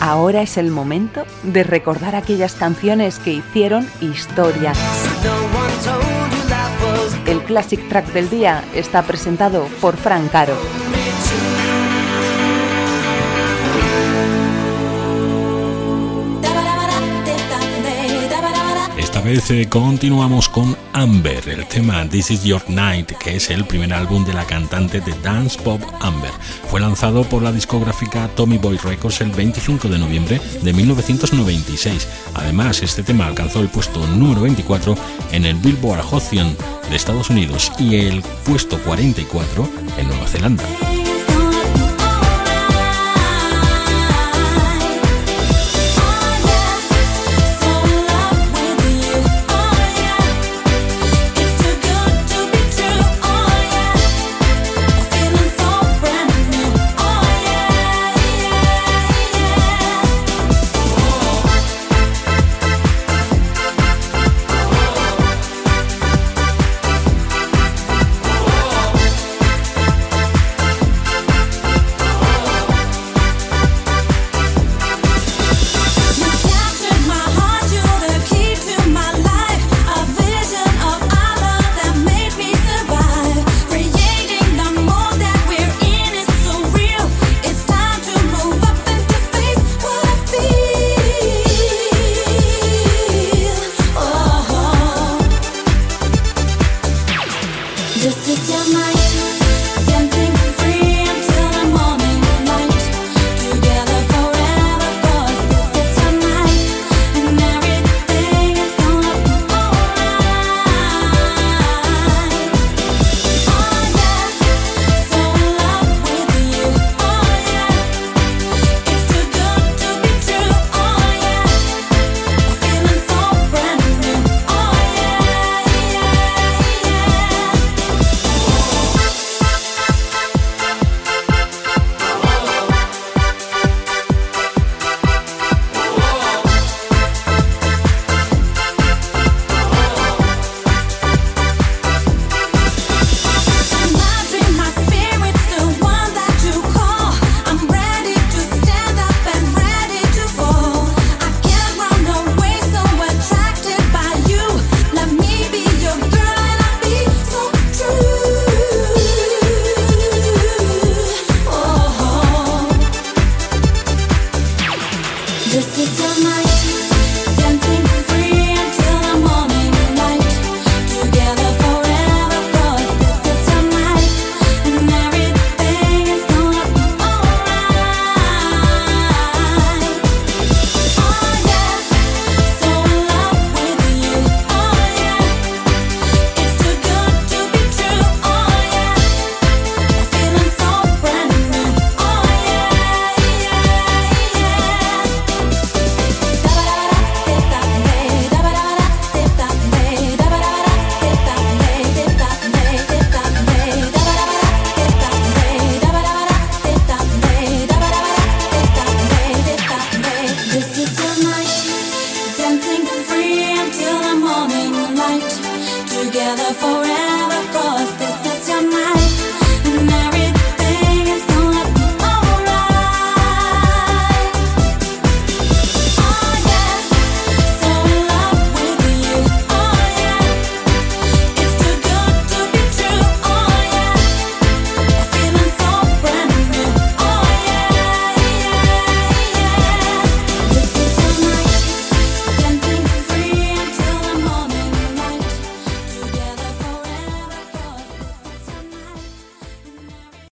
Ahora es el momento de recordar aquellas canciones que hicieron historia. El Classic Track del día está presentado por Frank Caro. Esta vez eh, continuamos con Amber, el tema This Is Your Night, que es el primer álbum de la cantante de dance pop Amber. Fue lanzado por la discográfica Tommy Boy Records el 25 de noviembre de 1996. Además, este tema alcanzó el puesto número 24 en el Billboard Hot 100 de Estados Unidos y el puesto 44 en Nueva Zelanda. Just to tell my